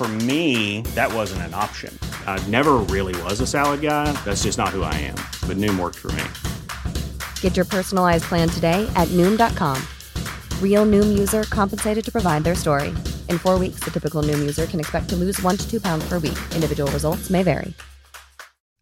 For me, that wasn't an option. I never really was a salad guy. That's just not who I am. But Noom worked for me. Get your personalized plan today at Noom.com. Real Noom user compensated to provide their story. In four weeks, the typical Noom user can expect to lose one to two pounds per week. Individual results may vary.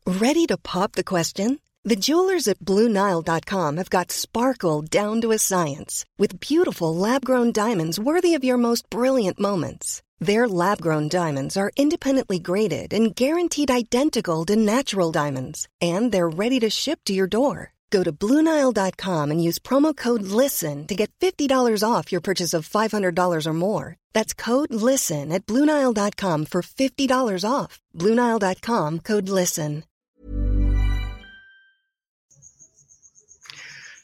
Ready to pop the question? The jewelers at BlueNile.com have got sparkle down to a science with beautiful lab grown diamonds worthy of your most brilliant moments. Their lab grown diamonds are independently graded and guaranteed identical to natural diamonds, and they're ready to ship to your door. Go to Bluenile.com and use promo code LISTEN to get $50 off your purchase of $500 or more. That's code LISTEN at Bluenile.com for $50 off. Bluenile.com code LISTEN.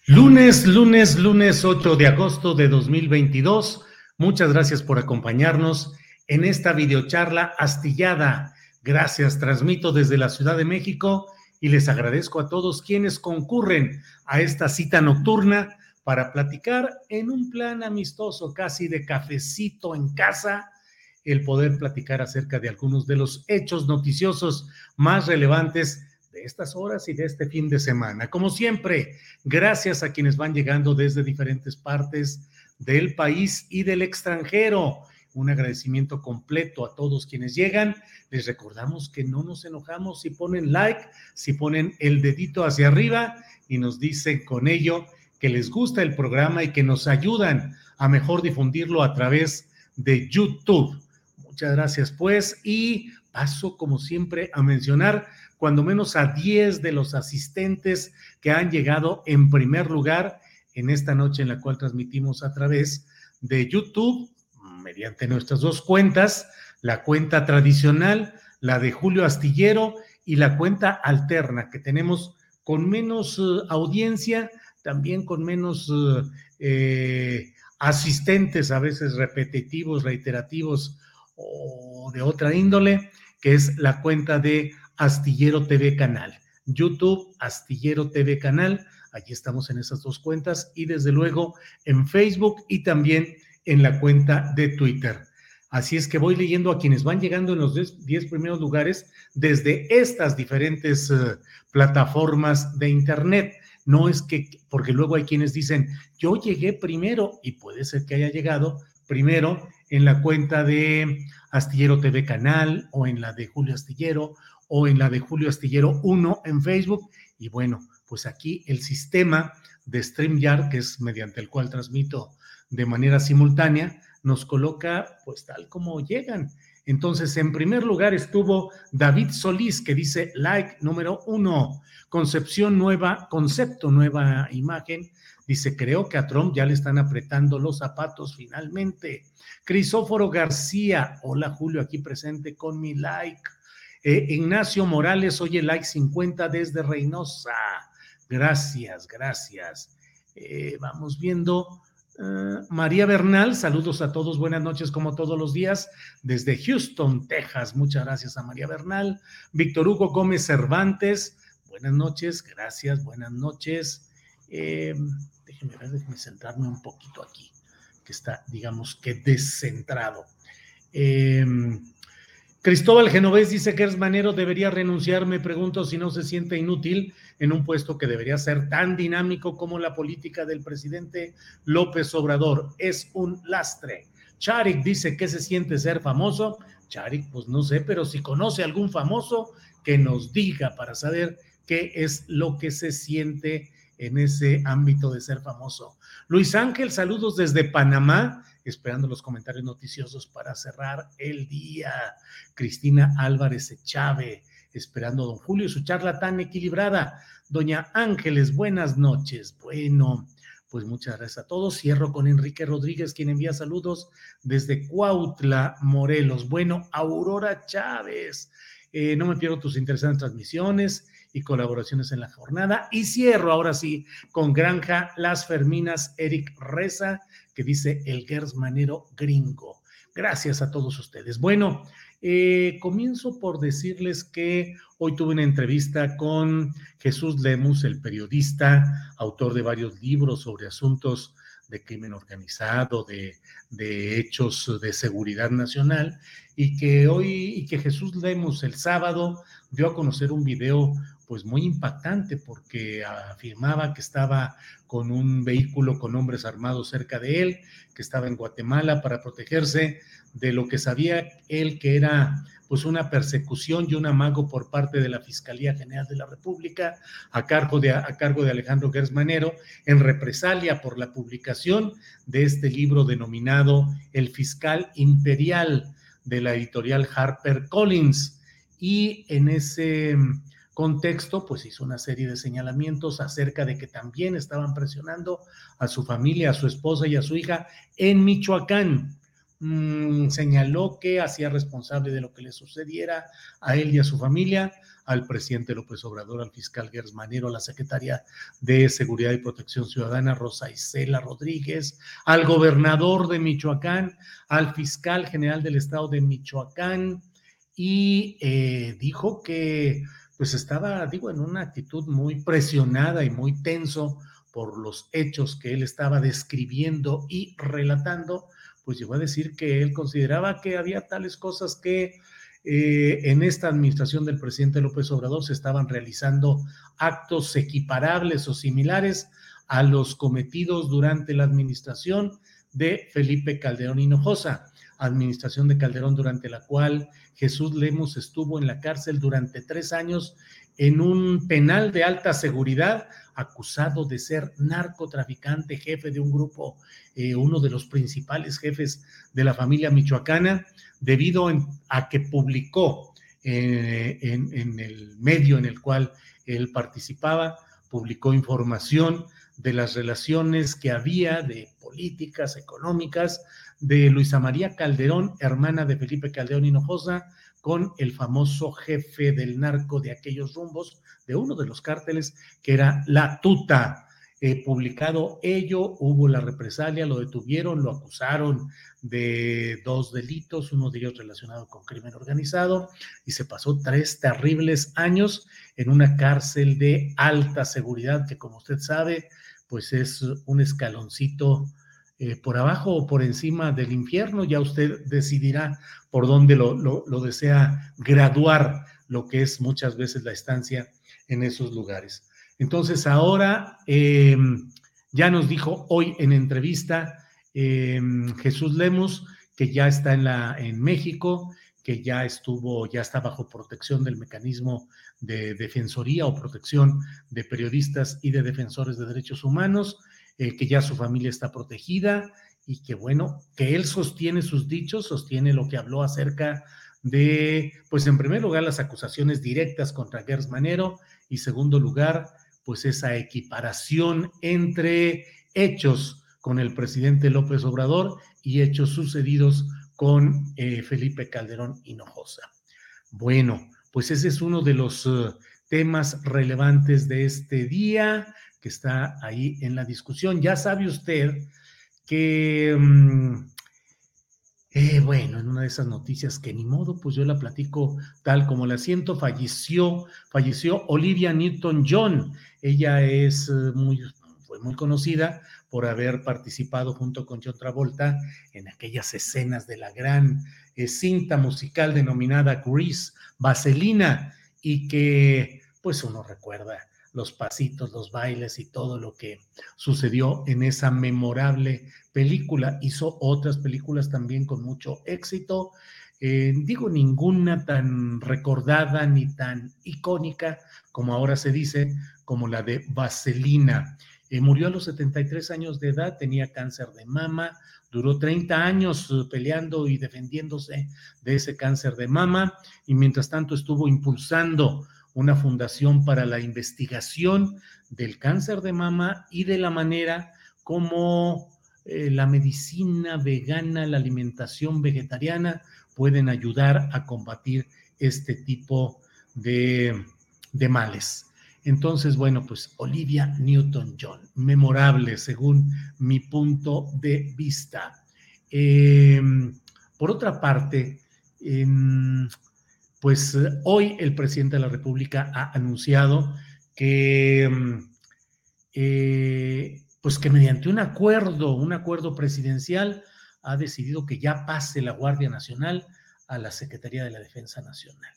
Lunes, lunes, lunes 8 de agosto de 2022. Muchas gracias por acompañarnos en esta videocharla astillada. Gracias, transmito desde la Ciudad de México y les agradezco a todos quienes concurren a esta cita nocturna para platicar en un plan amistoso, casi de cafecito en casa, el poder platicar acerca de algunos de los hechos noticiosos más relevantes de estas horas y de este fin de semana. Como siempre, gracias a quienes van llegando desde diferentes partes del país y del extranjero un agradecimiento completo a todos quienes llegan. Les recordamos que no nos enojamos si ponen like, si ponen el dedito hacia arriba y nos dicen con ello que les gusta el programa y que nos ayudan a mejor difundirlo a través de YouTube. Muchas gracias pues y paso como siempre a mencionar cuando menos a 10 de los asistentes que han llegado en primer lugar en esta noche en la cual transmitimos a través de YouTube mediante nuestras dos cuentas, la cuenta tradicional, la de Julio Astillero y la cuenta alterna que tenemos con menos eh, audiencia, también con menos eh, eh, asistentes, a veces repetitivos, reiterativos o de otra índole, que es la cuenta de Astillero TV Canal. YouTube, Astillero TV Canal, allí estamos en esas dos cuentas y desde luego en Facebook y también en la cuenta de Twitter. Así es que voy leyendo a quienes van llegando en los 10 primeros lugares desde estas diferentes eh, plataformas de Internet. No es que, porque luego hay quienes dicen, yo llegué primero y puede ser que haya llegado primero en la cuenta de Astillero TV Canal o en la de Julio Astillero o en la de Julio Astillero 1 en Facebook. Y bueno, pues aquí el sistema de StreamYard, que es mediante el cual transmito de manera simultánea, nos coloca pues tal como llegan. Entonces, en primer lugar estuvo David Solís, que dice like número uno, concepción nueva, concepto nueva imagen. Dice, creo que a Trump ya le están apretando los zapatos finalmente. Crisóforo García, hola Julio, aquí presente con mi like. Eh, Ignacio Morales, oye, like 50 desde Reynosa. Gracias, gracias. Eh, vamos viendo. Eh, María Bernal, saludos a todos, buenas noches como todos los días desde Houston, Texas. Muchas gracias a María Bernal. Víctor Hugo Gómez Cervantes, buenas noches, gracias, buenas noches. Eh, déjenme ver, déjenme centrarme un poquito aquí, que está, digamos que descentrado. Eh, Cristóbal Genovés dice que Manero debería renunciar. Me pregunto si no se siente inútil en un puesto que debería ser tan dinámico como la política del presidente López Obrador. Es un lastre. Charik dice que se siente ser famoso. Charik, pues no sé, pero si conoce algún famoso, que nos diga para saber qué es lo que se siente en ese ámbito de ser famoso. Luis Ángel, saludos desde Panamá esperando los comentarios noticiosos para cerrar el día. Cristina Álvarez Chávez, esperando a don Julio su charla tan equilibrada. Doña Ángeles, buenas noches. Bueno, pues muchas gracias a todos. Cierro con Enrique Rodríguez, quien envía saludos desde Cuautla, Morelos. Bueno, Aurora Chávez. Eh, no me pierdo tus interesantes transmisiones y colaboraciones en la jornada. Y cierro ahora sí con Granja Las Ferminas, Eric Reza, que dice el Gers Manero gringo. Gracias a todos ustedes. Bueno, eh, comienzo por decirles que hoy tuve una entrevista con Jesús Lemus, el periodista, autor de varios libros sobre asuntos de crimen organizado, de, de, hechos de seguridad nacional, y que hoy, y que Jesús Lemus el sábado dio a conocer un video pues muy impactante porque afirmaba que estaba con un vehículo con hombres armados cerca de él, que estaba en Guatemala para protegerse de lo que sabía él que era pues una persecución y un amago por parte de la Fiscalía General de la República a cargo de, a cargo de Alejandro Gersmanero en represalia por la publicación de este libro denominado El Fiscal Imperial de la editorial Harper Collins. Y en ese contexto, pues hizo una serie de señalamientos acerca de que también estaban presionando a su familia, a su esposa y a su hija en Michoacán. Mm, señaló que hacía responsable de lo que le sucediera a él y a su familia, al presidente López Obrador, al fiscal Gers Manero, a la secretaria de Seguridad y Protección Ciudadana, Rosa Isela Rodríguez, al gobernador de Michoacán, al fiscal general del estado de Michoacán, y eh, dijo que pues estaba, digo, en una actitud muy presionada y muy tenso por los hechos que él estaba describiendo y relatando, pues llegó a decir que él consideraba que había tales cosas que eh, en esta administración del presidente López Obrador se estaban realizando actos equiparables o similares a los cometidos durante la administración de Felipe Calderón Hinojosa administración de Calderón, durante la cual Jesús Lemos estuvo en la cárcel durante tres años en un penal de alta seguridad, acusado de ser narcotraficante, jefe de un grupo, eh, uno de los principales jefes de la familia michoacana, debido a que publicó eh, en, en el medio en el cual él participaba, publicó información de las relaciones que había de políticas, económicas, de Luisa María Calderón, hermana de Felipe Calderón Hinojosa, con el famoso jefe del narco de aquellos rumbos, de uno de los cárteles, que era La Tuta. Eh, publicado ello, hubo la represalia, lo detuvieron, lo acusaron de dos delitos, uno de ellos relacionado con crimen organizado, y se pasó tres terribles años en una cárcel de alta seguridad que, como usted sabe, pues es un escaloncito eh, por abajo o por encima del infierno, ya usted decidirá por dónde lo, desea graduar, lo que es muchas veces la estancia en esos lugares. Entonces ahora em, ya nos dijo hoy en entrevista em, Jesús Lemos que ya está en, la, en México, que ya estuvo, ya está bajo protección del mecanismo de defensoría o protección de periodistas y de defensores de derechos humanos, eh, que ya su familia está protegida y que bueno, que él sostiene sus dichos, sostiene lo que habló acerca de, pues en primer lugar, las acusaciones directas contra Gers Manero y segundo lugar, pues esa equiparación entre hechos con el presidente López Obrador y hechos sucedidos con eh, Felipe Calderón Hinojosa. Bueno, pues ese es uno de los eh, temas relevantes de este día que está ahí en la discusión. Ya sabe usted que, mm, eh, bueno, en una de esas noticias que ni modo, pues yo la platico tal como la siento, falleció, falleció Olivia Newton-John. Ella es muy, fue muy conocida por haber participado junto con John Travolta en aquellas escenas de la gran eh, cinta musical denominada Grease, Vaselina, y que pues uno recuerda los pasitos, los bailes y todo lo que sucedió en esa memorable película. Hizo otras películas también con mucho éxito. Eh, digo, ninguna tan recordada ni tan icónica como ahora se dice, como la de Vaselina. Eh, murió a los 73 años de edad, tenía cáncer de mama, duró 30 años eh, peleando y defendiéndose de ese cáncer de mama y mientras tanto estuvo impulsando una fundación para la investigación del cáncer de mama y de la manera como eh, la medicina vegana, la alimentación vegetariana pueden ayudar a combatir este tipo de, de males. Entonces, bueno, pues Olivia Newton-John, memorable según mi punto de vista. Em, por otra parte, em, pues hoy el presidente de la República ha anunciado que, em, eh, pues que mediante un acuerdo, un acuerdo presidencial, ha decidido que ya pase la Guardia Nacional a la Secretaría de la Defensa Nacional.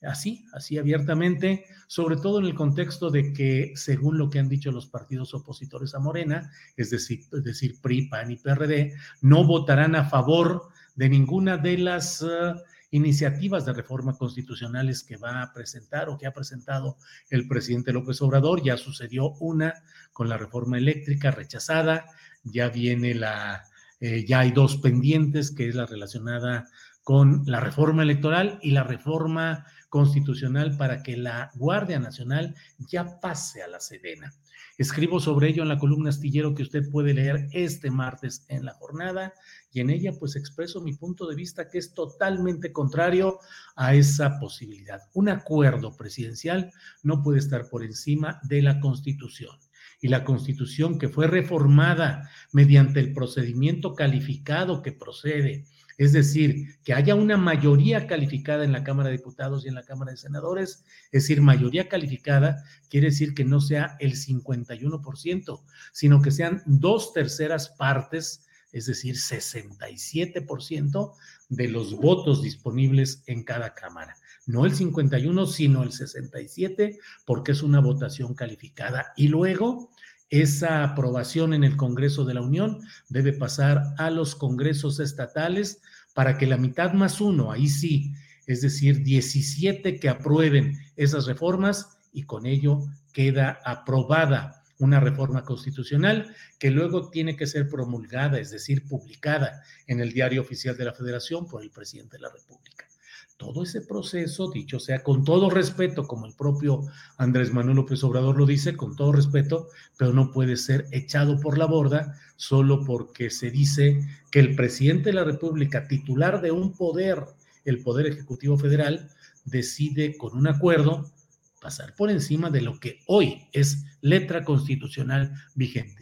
Así, así abiertamente, sobre todo en el contexto de que, según lo que han dicho los partidos opositores a Morena, es decir, es decir PRI, PAN y PRD, no votarán a favor de ninguna de las uh, iniciativas de reforma constitucionales que va a presentar o que ha presentado el presidente López Obrador. Ya sucedió una con la reforma eléctrica rechazada, ya viene la, eh, ya hay dos pendientes, que es la relacionada con la reforma electoral y la reforma constitucional para que la Guardia Nacional ya pase a la Sedena. Escribo sobre ello en la columna astillero que usted puede leer este martes en la jornada y en ella pues expreso mi punto de vista que es totalmente contrario a esa posibilidad. Un acuerdo presidencial no puede estar por encima de la Constitución y la Constitución que fue reformada mediante el procedimiento calificado que procede es decir, que haya una mayoría calificada en la Cámara de Diputados y en la Cámara de Senadores, es decir, mayoría calificada quiere decir que no sea el 51%, sino que sean dos terceras partes, es decir, 67% de los votos disponibles en cada Cámara. No el 51, sino el 67, porque es una votación calificada. Y luego, esa aprobación en el Congreso de la Unión debe pasar a los congresos estatales para que la mitad más uno, ahí sí, es decir, 17 que aprueben esas reformas y con ello queda aprobada una reforma constitucional que luego tiene que ser promulgada, es decir, publicada en el diario oficial de la Federación por el presidente de la República todo ese proceso, dicho sea con todo respeto, como el propio Andrés Manuel López Obrador lo dice, con todo respeto, pero no puede ser echado por la borda solo porque se dice que el presidente de la República, titular de un poder, el Poder Ejecutivo Federal, decide con un acuerdo pasar por encima de lo que hoy es letra constitucional vigente.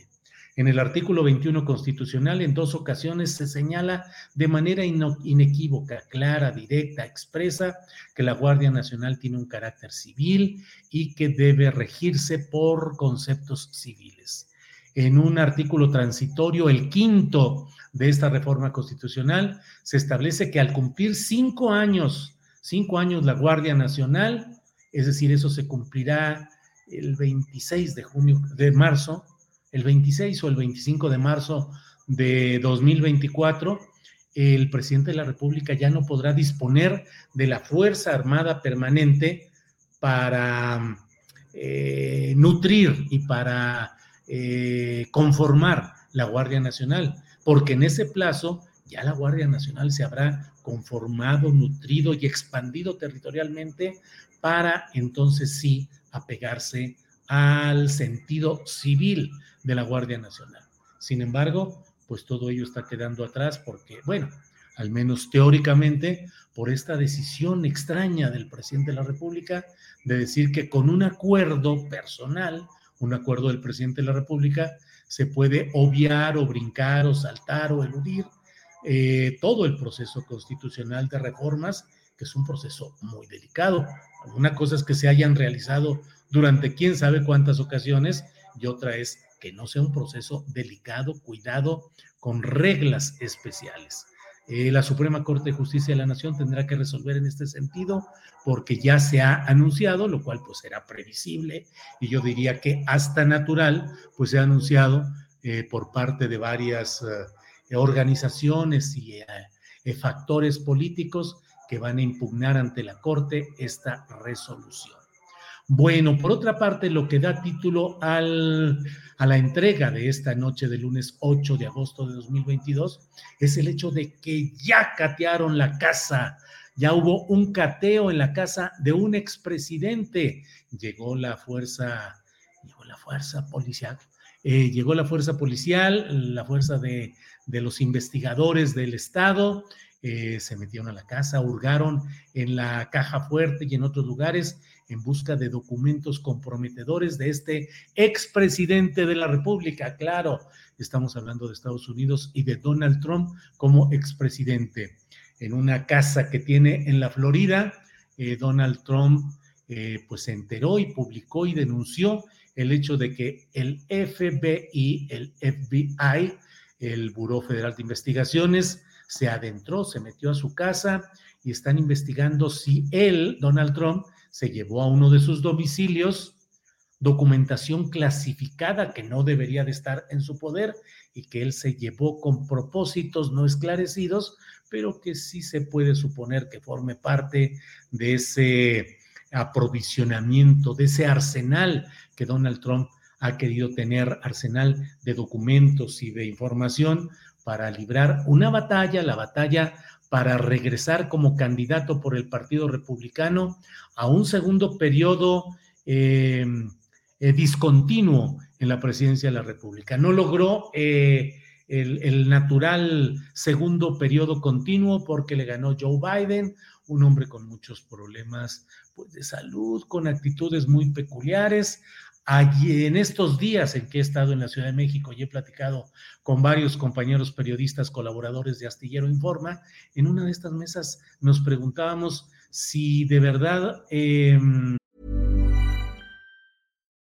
En el artículo 21 constitucional, en dos ocasiones se señala de manera inequívoca, clara, directa, expresa, que la Guardia Nacional tiene un carácter civil y que debe regirse por conceptos civiles. En un artículo transitorio, el quinto de esta reforma constitucional, se establece que al cumplir cinco años, cinco años la Guardia Nacional, es decir, eso se cumplirá el 26 de junio, de marzo, el 26 o el 25 de marzo de 2024, el presidente de la República ya no podrá disponer de la Fuerza Armada Permanente para eh, nutrir y para eh, conformar la Guardia Nacional, porque en ese plazo ya la Guardia Nacional se habrá conformado, nutrido y expandido territorialmente para entonces sí apegarse al sentido civil de la Guardia Nacional. Sin embargo, pues todo ello está quedando atrás porque, bueno, al menos teóricamente, por esta decisión extraña del presidente de la República de decir que con un acuerdo personal, un acuerdo del presidente de la República, se puede obviar o brincar o saltar o eludir eh, todo el proceso constitucional de reformas, que es un proceso muy delicado. Una cosa es que se hayan realizado durante quién sabe cuántas ocasiones y otra es que no sea un proceso delicado, cuidado, con reglas especiales. Eh, la Suprema Corte de Justicia de la Nación tendrá que resolver en este sentido porque ya se ha anunciado, lo cual pues era previsible y yo diría que hasta natural, pues se ha anunciado eh, por parte de varias eh, organizaciones y factores políticos que van a impugnar ante la Corte esta resolución. Bueno, por otra parte, lo que da título al, a la entrega de esta noche del lunes 8 de agosto de 2022 es el hecho de que ya catearon la casa, ya hubo un cateo en la casa de un expresidente. Llegó la fuerza, llegó la fuerza policial, eh, llegó la fuerza policial, la fuerza de, de los investigadores del Estado eh, se metieron a la casa, hurgaron en la caja fuerte y en otros lugares en busca de documentos comprometedores de este expresidente de la República. Claro, estamos hablando de Estados Unidos y de Donald Trump como expresidente. En una casa que tiene en la Florida, eh, Donald Trump eh, pues se enteró y publicó y denunció el hecho de que el FBI, el FBI, el Buró Federal de Investigaciones, se adentró, se metió a su casa y están investigando si él, Donald Trump, se llevó a uno de sus domicilios documentación clasificada que no debería de estar en su poder y que él se llevó con propósitos no esclarecidos, pero que sí se puede suponer que forme parte de ese aprovisionamiento, de ese arsenal que Donald Trump ha querido tener, arsenal de documentos y de información para librar una batalla, la batalla para regresar como candidato por el Partido Republicano a un segundo periodo eh, eh, discontinuo en la presidencia de la República. No logró eh, el, el, natural segundo periodo continuo porque le ganó Joe Biden, un hombre con muchos problemas pues, de salud, con actitudes muy peculiares, Allí, en estos días en que he estado en la Ciudad de México y he platicado con varios compañeros periodistas colaboradores de Astillero Informa, en una de estas mesas nos preguntábamos si de verdad... Eh...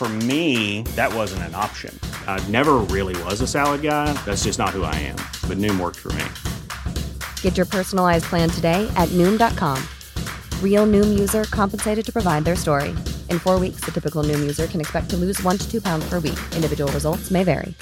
For me, that wasn't an option. I never really was a salad guy. That's just not who I am. But Noom worked for me. Get your personalized plan today at Noom.com. Real Noom user compensated to provide their story. In four weeks, the typical Noom user can expect to lose one to two pounds per week. Individual results may vary.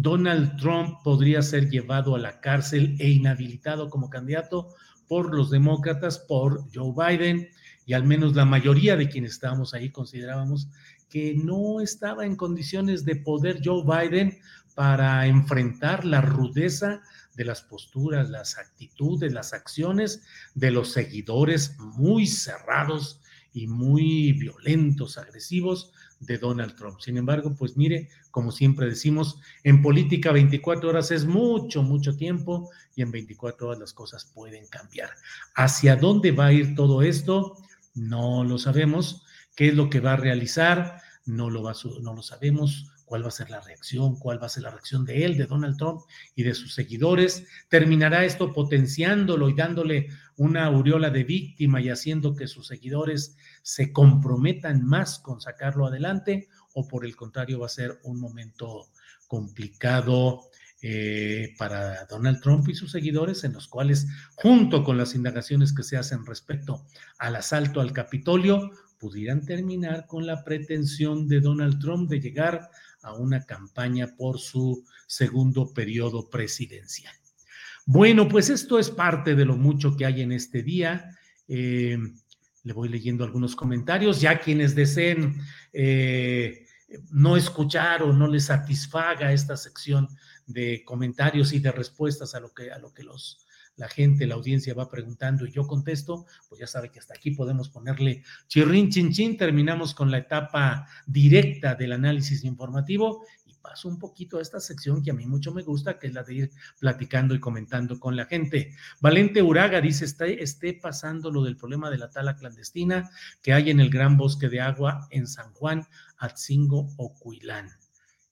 Donald Trump podría ser llevado a la cárcel e inhabilitado como candidato por los demócratas, por Joe Biden. Y al menos la mayoría de quienes estábamos ahí considerábamos que no estaba en condiciones de poder Joe Biden para enfrentar la rudeza de las posturas, las actitudes, las acciones de los seguidores muy cerrados y muy violentos, agresivos de Donald Trump. Sin embargo, pues mire, como siempre decimos, en política 24 horas es mucho, mucho tiempo y en 24 horas las cosas pueden cambiar. ¿Hacia dónde va a ir todo esto? No lo sabemos. ¿Qué es lo que va a realizar? No lo, va, no lo sabemos. ¿Cuál va a ser la reacción? ¿Cuál va a ser la reacción de él, de Donald Trump y de sus seguidores? ¿Terminará esto potenciándolo y dándole una aureola de víctima y haciendo que sus seguidores se comprometan más con sacarlo adelante? ¿O por el contrario va a ser un momento complicado eh, para Donald Trump y sus seguidores, en los cuales, junto con las indagaciones que se hacen respecto al asalto al Capitolio, pudieran terminar con la pretensión de Donald Trump de llegar a una campaña por su segundo periodo presidencial. Bueno, pues esto es parte de lo mucho que hay en este día. Eh, le voy leyendo algunos comentarios, ya quienes deseen eh, no escuchar o no les satisfaga esta sección de comentarios y de respuestas a lo que, a lo que los, la gente, la audiencia va preguntando y yo contesto, pues ya sabe que hasta aquí podemos ponerle chirrin chin chin, terminamos con la etapa directa del análisis informativo y paso un poquito a esta sección que a mí mucho me gusta, que es la de ir platicando y comentando con la gente. Valente Uraga dice, esté, esté pasando lo del problema de la tala clandestina que hay en el gran bosque de agua en San Juan, Atzingo o Cuilán.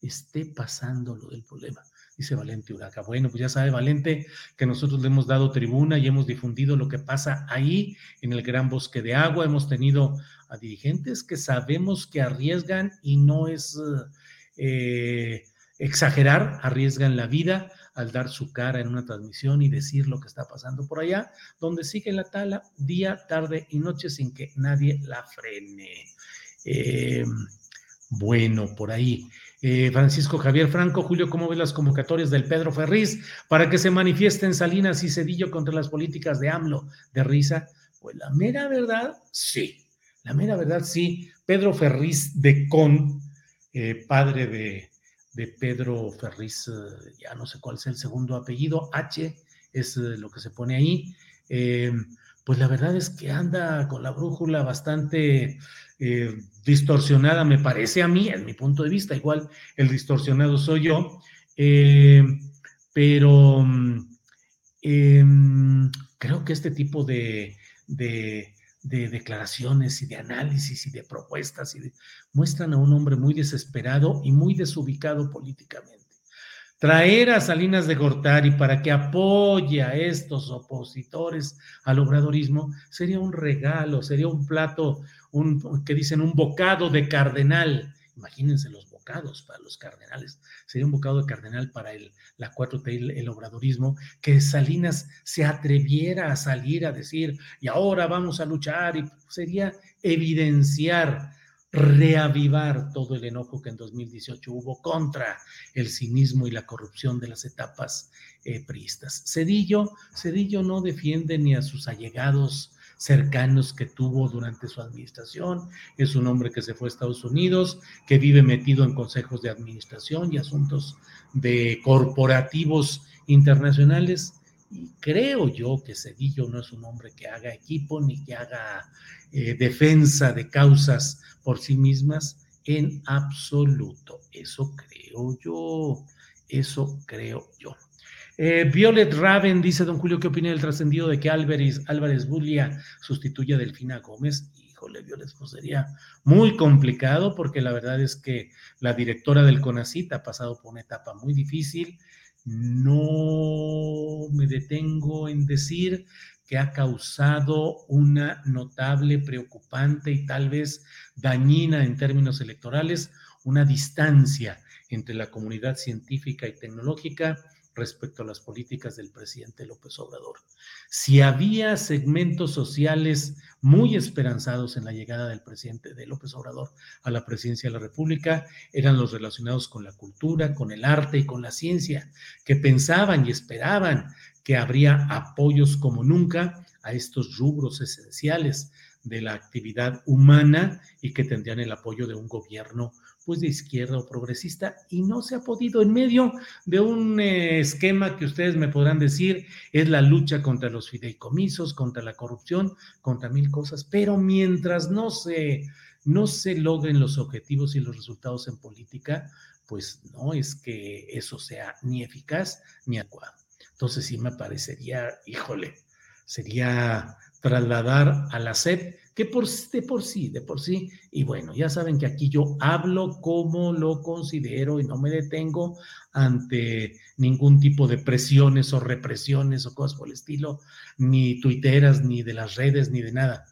Esté pasando lo del problema dice Valente Uraca. Bueno, pues ya sabe Valente que nosotros le hemos dado tribuna y hemos difundido lo que pasa ahí en el gran bosque de agua. Hemos tenido a dirigentes que sabemos que arriesgan y no es... Eh, exagerar, arriesgan la vida al dar su cara en una transmisión y decir lo que está pasando por allá, donde sigue la tala día, tarde y noche sin que nadie la frene. Eh, bueno, por ahí. Eh, Francisco Javier Franco, Julio, ¿cómo ves las convocatorias del Pedro Ferriz para que se manifiesten Salinas y Cedillo contra las políticas de AMLO? ¿De risa? Pues la mera verdad, sí. La mera verdad, sí. Pedro Ferriz de Con, eh, padre de, de, Pedro Ferriz, eh, ya no sé cuál es el segundo apellido, H es lo que se pone ahí. pues la verdad es que anda con la brújula bastante eh, distorsionada, me parece a mí, en mi punto de vista, igual el distorsionado soy yo, eh, pero mm, em, creo que este tipo de, de, declaraciones y de análisis y de propuestas muestran a un hombre muy desesperado y muy desubicado políticamente. Traer a Salinas de Gortari para que apoye a estos opositores al obradorismo sería un regalo, sería un plato, un, que dicen un bocado de cardenal. Imagínense los bocados para los cardenales. Sería un bocado de cardenal para el, la 4T, el, obradorismo, que Salinas se atreviera a salir a decir, y ahora vamos a luchar, y sería evidenciar, reavivar todo el enojo que en 2018 hubo contra el cinismo y la corrupción de las etapas eh, priistas. Cedillo, Cedillo no defiende ni a sus allegados cercanos que tuvo durante su administración. Es un hombre que se fue a Estados Unidos, que vive metido en consejos de administración y asuntos de corporativos internacionales. Y creo yo que Cedillo no es un hombre que haga equipo ni que haga eh, defensa de causas por sí mismas en absoluto. Eso creo yo. Eso creo yo. Eh, Violet Raven dice, don Julio, ¿qué opina del trascendido de que Álvarez, Álvarez Bulia sustituya a Delfina Gómez? Híjole, Violet, pues sería muy complicado porque la verdad es que la directora del CONACIT ha pasado por una etapa muy difícil. No me detengo en decir que ha causado una notable, preocupante y tal vez dañina en términos electorales, una distancia entre la comunidad científica y tecnológica respecto a las políticas del presidente López Obrador. Si había segmentos sociales muy esperanzados en la llegada del presidente de López Obrador a la presidencia de la República, eran los relacionados con la cultura, con el arte y con la ciencia, que pensaban y esperaban que habría apoyos como nunca a estos rubros esenciales de la actividad humana y que tendrían el apoyo de un gobierno pues de izquierda o progresista y no se ha podido en medio de un eh, esquema que ustedes me podrán decir es la lucha contra los fideicomisos, contra la corrupción, contra mil cosas, pero mientras no se no se logren los objetivos y los resultados en política, pues no es que eso sea ni eficaz ni adecuado. Entonces sí me parecería, híjole, sería trasladar a la SEP que por, de por sí, de por sí, y bueno, ya saben que aquí yo hablo como lo considero y no me detengo ante ningún tipo de presiones o represiones o cosas por el estilo, ni tuiteras, ni de las redes, ni de nada.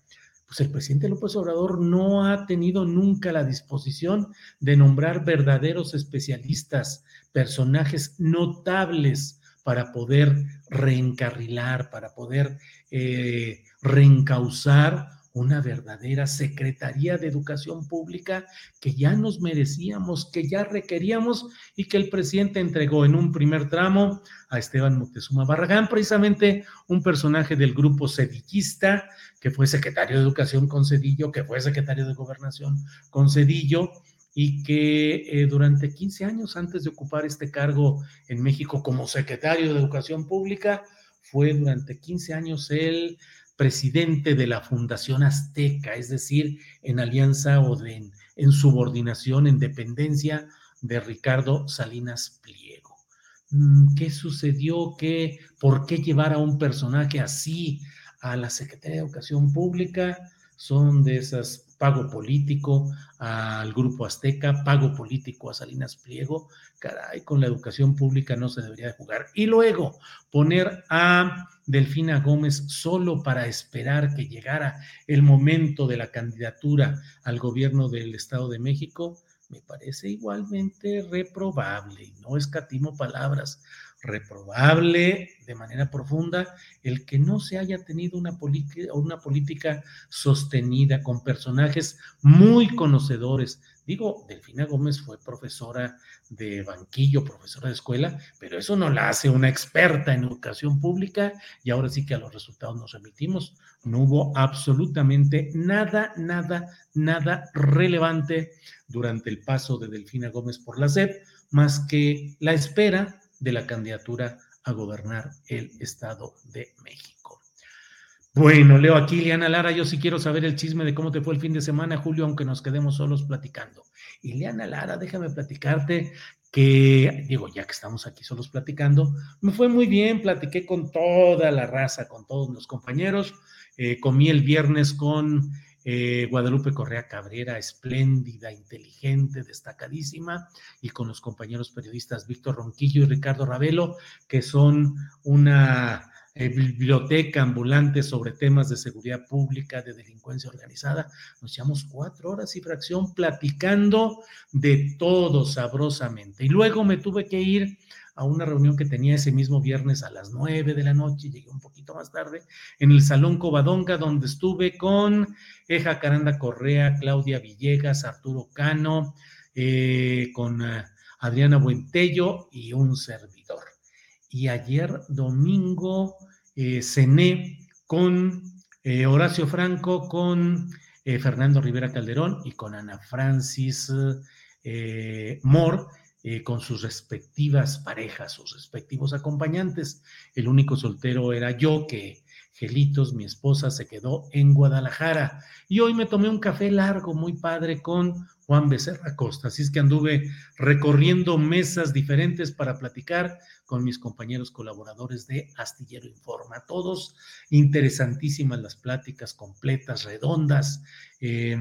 Pues el presidente López Obrador no ha tenido nunca la disposición de nombrar verdaderos especialistas, personajes notables para poder reencarrilar, para poder eh, reencauzar una verdadera Secretaría de Educación Pública que ya nos merecíamos, que ya requeríamos y que el presidente entregó en un primer tramo a Esteban Moctezuma Barragán, precisamente un personaje del grupo sedillista, que fue secretario de Educación con Cedillo, que fue secretario de Gobernación con Cedillo, y que eh, durante 15 años antes de ocupar este cargo en México como secretario de Educación Pública, fue durante 15 años el presidente de la Fundación Azteca, es decir, en alianza o en, subordinación, en dependencia de Ricardo Salinas Pliego. Mm, ¿Qué sucedió? ¿Qué, ¿Por qué llevar a un personaje así a la Secretaría de Educación Pública? Son de esas pago político al Grupo Azteca, pago político a Salinas Pliego. Caray, con la educación pública no se debería de jugar. Y luego poner a Delfina Gómez solo para esperar que llegara el momento de la candidatura al gobierno del Estado de México, me parece igualmente reprobable, y no escatimo palabras, reprobable de manera profunda el que no se haya tenido una, una política sostenida con personajes muy conocedores. Digo, Delfina Gómez fue profesora de banquillo, profesora de escuela, pero eso no la hace una experta en educación pública y ahora sí que a los resultados nos remitimos. No hubo absolutamente nada, nada, nada relevante durante el paso de Delfina Gómez por la SEP, más que la espera de la candidatura a gobernar el Estado de México. Bueno, leo aquí, Ileana Lara, yo sí quiero saber el chisme de cómo te fue el fin de semana, Julio, aunque nos quedemos solos platicando. Ileana Lara, déjame platicarte que, digo, ya que estamos aquí solos platicando, me fue muy bien, platiqué con toda la raza, con todos los compañeros, eh, comí el viernes con eh, Guadalupe Correa Cabrera, espléndida, inteligente, destacadísima, y con los compañeros periodistas Víctor Ronquillo y Ricardo Ravelo, que son una eh, biblioteca ambulante sobre temas de seguridad pública, de delincuencia organizada. Nos llevamos cuatro horas y fracción platicando de todo sabrosamente. Y luego me tuve que ir a una reunión que tenía ese mismo viernes a las nueve de la noche, llegué un poquito más tarde, en el Salón Covadonga, donde estuve con Eja Caranda Correa, Claudia Villegas, Arturo Cano, eh, con eh, Adriana Buentello y un servidor. Y ayer domingo eh, cené con Horacio Franco, con Fernando Rivera Calderón y con Ana Francis Moore eh, con sus respectivas parejas, sus respectivos acompañantes. El único soltero era yo, que Gelitos, mi esposa, se quedó en Guadalajara. Y hoy me tomé un café largo, muy padre, con Juan Becerra Costa. Así es que anduve recorriendo mesas diferentes para platicar con mis compañeros colaboradores de Astillero Informa. Todos interesantísimas las pláticas, completas, redondas. Eh,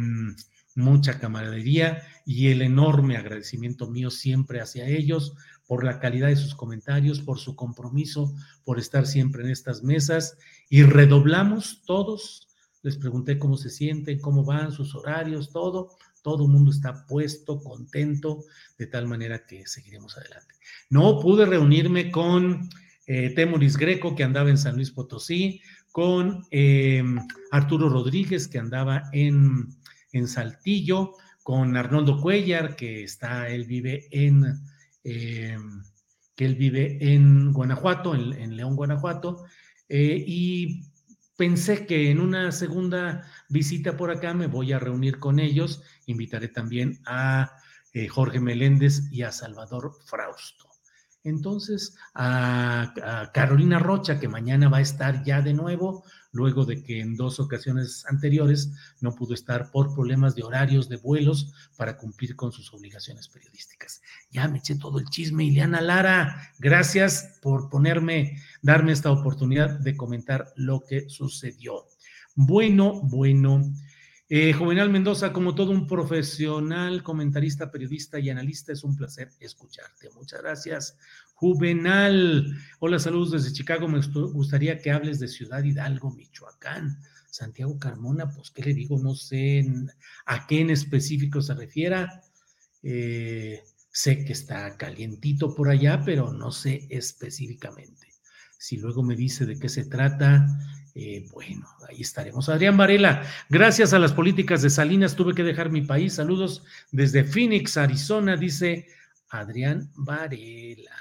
mucha camaradería y el enorme agradecimiento mío siempre hacia ellos por la calidad de sus comentarios, por su compromiso, por estar siempre en estas mesas y redoblamos todos. Les pregunté cómo se sienten, cómo van sus horarios, todo. Todo el mundo está puesto, contento, de tal manera que seguiremos adelante. No pude reunirme con eh, Temuris Greco, que andaba en San Luis Potosí, con eh, Arturo Rodríguez, que andaba en en Saltillo, con Arnoldo Cuellar, que está, él vive en, eh, que él vive en Guanajuato, en, León, Guanajuato, eh, y pensé que en una segunda visita por acá me voy a reunir con ellos, invitaré también a eh, Jorge Meléndez y a Salvador Frausto. Entonces, a, Carolina Rocha, que mañana va a estar ya de nuevo, luego de que en dos ocasiones anteriores no pudo estar por problemas de horarios de vuelos para cumplir con sus obligaciones periodísticas. Ya me eché todo el chisme, Ileana Lara, gracias por ponerme, darme esta oportunidad de comentar lo que sucedió. Bueno, bueno. Eh, Juvenal Mendoza, como todo un profesional, comentarista, periodista y analista, es un placer escucharte. Muchas gracias. Juvenal, hola, saludos desde Chicago. Me gustaría que hables de Ciudad Hidalgo, Michoacán. Santiago Carmona, pues, ¿qué le digo? No sé a qué en específico se refiera. Eh, sé que está calientito por allá, pero no sé específicamente. Si luego me dice de qué se trata, eh, bueno, ahí estaremos. Adrián Varela, gracias a las políticas de Salinas tuve que dejar mi país. Saludos desde Phoenix, Arizona, dice Adrián Varela.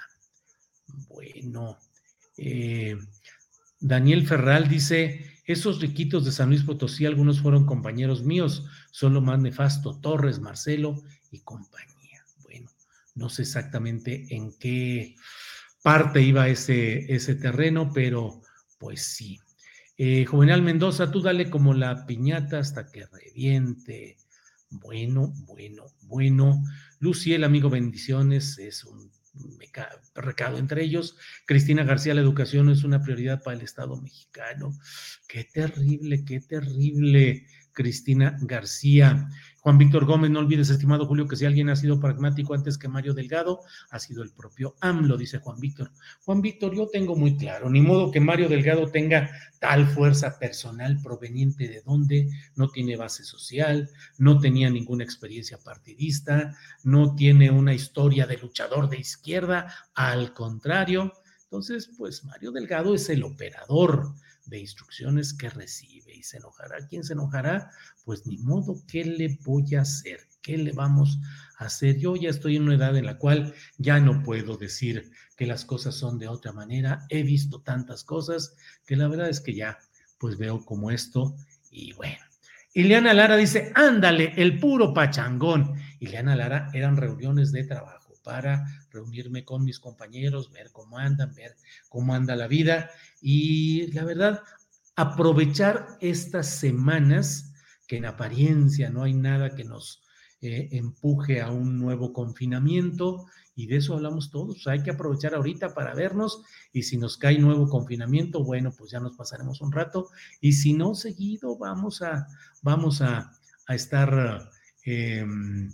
Bueno, eh, Daniel Ferral dice, esos riquitos de San Luis Potosí, algunos fueron compañeros míos, son lo más nefasto, Torres, Marcelo y compañía. Bueno, no sé exactamente en qué parte iba ese, ese terreno, pero pues sí. Eh, Juvenal Mendoza, tú dale como la piñata hasta que reviente. Bueno, bueno, bueno. Luciel, amigo, bendiciones. Es un recado entre ellos. Cristina García, la educación es una prioridad para el Estado mexicano. Qué terrible, qué terrible. Cristina García. Juan Víctor Gómez, no olvides, estimado Julio, que si alguien ha sido pragmático antes que Mario Delgado, ha sido el propio AMLO, dice Juan Víctor. Juan Víctor, yo tengo muy claro, ni modo que Mario Delgado tenga tal fuerza personal proveniente de donde no tiene base social, no tenía ninguna experiencia partidista, no tiene una historia de luchador de izquierda, al contrario. Entonces, pues Mario Delgado es el operador de instrucciones que recibe y se enojará. ¿Quién se enojará? Pues ni modo, ¿qué le voy a hacer? ¿Qué le vamos a hacer? Yo ya estoy en una edad en la cual ya no puedo decir que las cosas son de otra manera. He visto tantas cosas que la verdad es que ya pues veo como esto y bueno. Ileana Lara dice, ándale, el puro pachangón. Ileana Lara eran reuniones de trabajo para reunirme con mis compañeros, ver cómo andan, ver cómo anda la vida y la verdad, aprovechar estas semanas que en apariencia no hay nada que nos eh, empuje a un nuevo confinamiento y de eso hablamos todos. hay que aprovechar ahorita para vernos y si nos cae nuevo confinamiento, bueno, pues ya nos pasaremos un rato y si no, seguido vamos a, vamos a, estar em,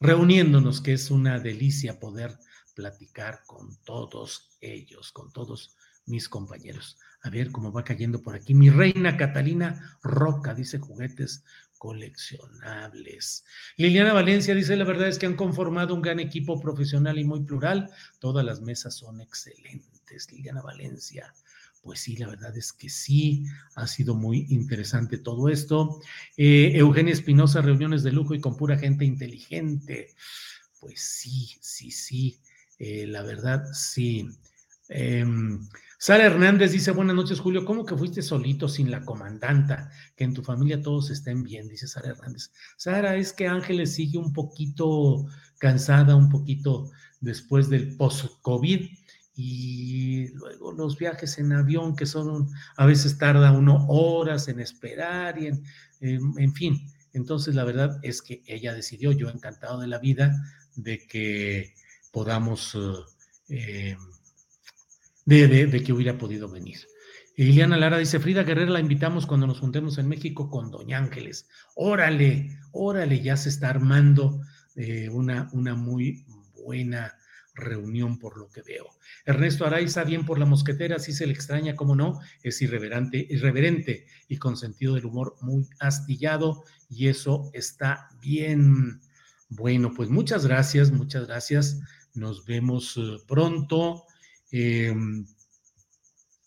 reuniéndonos, que es una delicia poder platicar con todos ellos, con todos mis compañeros. A ver cómo va cayendo por aquí. Mi reina Catalina Roca dice juguetes coleccionables. Liliana Valencia dice, la verdad es que han conformado un gran equipo profesional y muy plural. Todas las mesas son excelentes. Liliana Valencia. Pues sí, la verdad es que sí, ha sido muy interesante todo esto. Eh, Eugenia Espinosa, reuniones de lujo y con pura gente inteligente. Pues sí, sí, sí, eh, la verdad sí. Em, Sara Hernández dice, buenas noches, Julio. ¿Cómo que fuiste solito sin la comandanta? Que en tu familia todos estén bien, dice Sara Hernández. Sara, es que Ángeles sigue un poquito cansada, un poquito después del post-COVID y luego los viajes en avión que son, a veces tarda uno horas en esperar y en, en, fin. Entonces, la verdad es que ella decidió, yo encantado de la vida, de que podamos... Eh, de, que hubiera podido venir. Liliana Lara dice, Frida Guerrero la invitamos cuando nos juntemos en México con Doña Ángeles. Órale, órale, ya se está armando eh, una, una muy buena reunión por lo que veo. Ernesto Araiza, bien por la mosquetera, sí se le extraña, cómo no, es irreverente, irreverente y con sentido del humor muy astillado y eso está bien. Bueno, pues muchas gracias, muchas gracias. Nos vemos eh, pronto. Eh,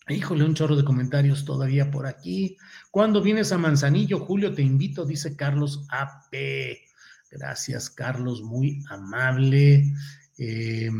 híjole, un chorro de comentarios todavía por aquí. ¿Cuándo vienes a Manzanillo, Julio? Te invito, dice Carlos AP. Gracias, Carlos, muy amable. Eh,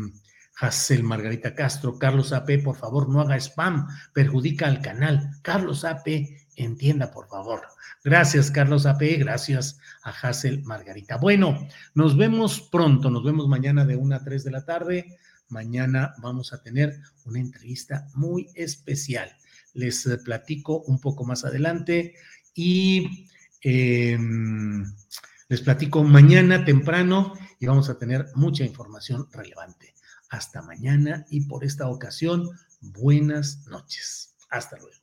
Margarita Castro, Carlos AP, por favor, no haga spam, perjudica al canal. Carlos AP, entienda, por favor. Gracias, Carlos AP, gracias a Hassel Margarita. Bueno, nos vemos pronto, nos vemos mañana de 1 a 3 de la tarde Mañana vamos a tener una entrevista muy especial. Les eh, platico un poco más adelante y em, les platico mañana temprano y vamos a tener mucha información relevante. Hasta mañana y por esta ocasión, buenas noches. Hasta luego.